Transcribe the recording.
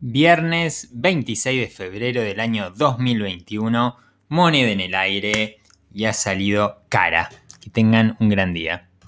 Viernes 26 de febrero del año 2021, moneda en el aire y ha salido cara. Que tengan un gran día.